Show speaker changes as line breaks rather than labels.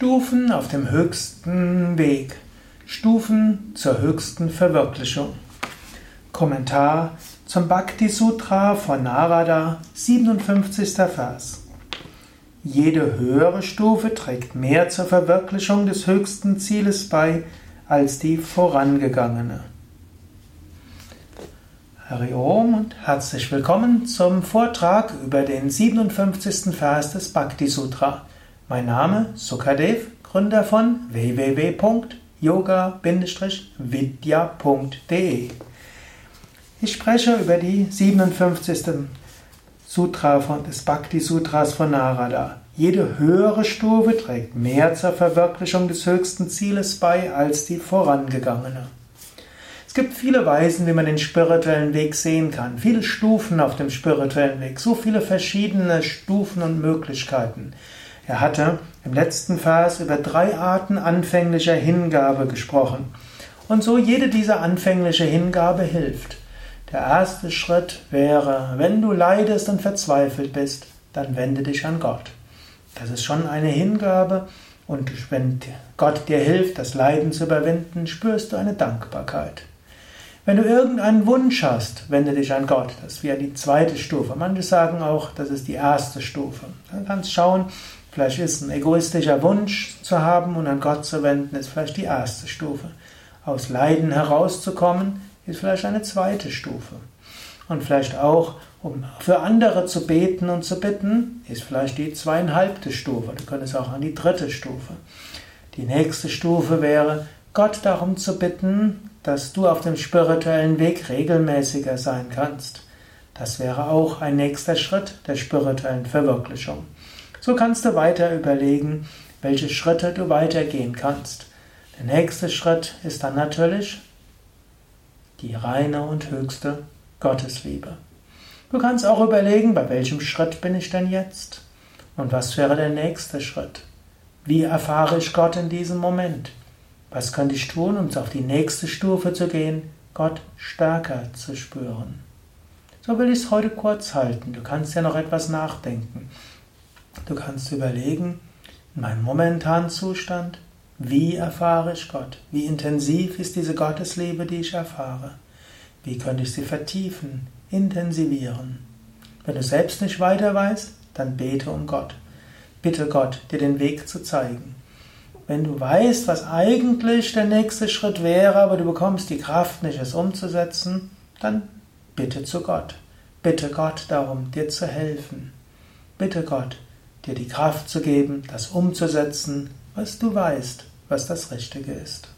Stufen auf dem höchsten Weg. Stufen zur höchsten Verwirklichung. Kommentar zum Bhakti Sutra von Narada, 57. Vers. Jede höhere Stufe trägt mehr zur Verwirklichung des höchsten Zieles bei als die vorangegangene. Hariom und herzlich willkommen zum Vortrag über den 57. Vers des Bhakti Sutra. Mein Name Sukadev, Gründer von www.yoga-vidya.de. Ich spreche über die 57. Sutra von, des Bhakti Sutras von Narada. Jede höhere Stufe trägt mehr zur Verwirklichung des höchsten Zieles bei als die vorangegangene. Es gibt viele Weisen, wie man den spirituellen Weg sehen kann, viele Stufen auf dem spirituellen Weg, so viele verschiedene Stufen und Möglichkeiten. Er hatte im letzten Vers über drei Arten anfänglicher Hingabe gesprochen. Und so jede dieser anfängliche Hingabe hilft. Der erste Schritt wäre, wenn du leidest und verzweifelt bist, dann wende dich an Gott. Das ist schon eine Hingabe und wenn Gott dir hilft, das Leiden zu überwinden, spürst du eine Dankbarkeit. Wenn du irgendeinen Wunsch hast, wende dich an Gott. Das wäre die zweite Stufe. Manche sagen auch, das ist die erste Stufe. Dann kannst schauen, Vielleicht ist ein egoistischer Wunsch zu haben und an Gott zu wenden, ist vielleicht die erste Stufe. Aus Leiden herauszukommen, ist vielleicht eine zweite Stufe. Und vielleicht auch, um für andere zu beten und zu bitten, ist vielleicht die zweieinhalbte Stufe. Du könntest auch an die dritte Stufe. Die nächste Stufe wäre, Gott darum zu bitten, dass du auf dem spirituellen Weg regelmäßiger sein kannst. Das wäre auch ein nächster Schritt der spirituellen Verwirklichung. So kannst du weiter überlegen, welche Schritte du weitergehen kannst. Der nächste Schritt ist dann natürlich die reine und höchste Gottesliebe. Du kannst auch überlegen, bei welchem Schritt bin ich denn jetzt? Und was wäre der nächste Schritt? Wie erfahre ich Gott in diesem Moment? Was könnte ich tun, um auf die nächste Stufe zu gehen, Gott stärker zu spüren? So will ich es heute kurz halten. Du kannst ja noch etwas nachdenken. Du kannst überlegen, in meinem momentanen Zustand, wie erfahre ich Gott? Wie intensiv ist diese Gottesliebe, die ich erfahre? Wie könnte ich sie vertiefen, intensivieren? Wenn du selbst nicht weiter weißt, dann bete um Gott. Bitte Gott, dir den Weg zu zeigen. Wenn du weißt, was eigentlich der nächste Schritt wäre, aber du bekommst die Kraft nicht, es umzusetzen, dann bitte zu Gott. Bitte Gott darum, dir zu helfen. Bitte Gott, dir die Kraft zu geben, das umzusetzen, was du weißt, was das Richtige ist.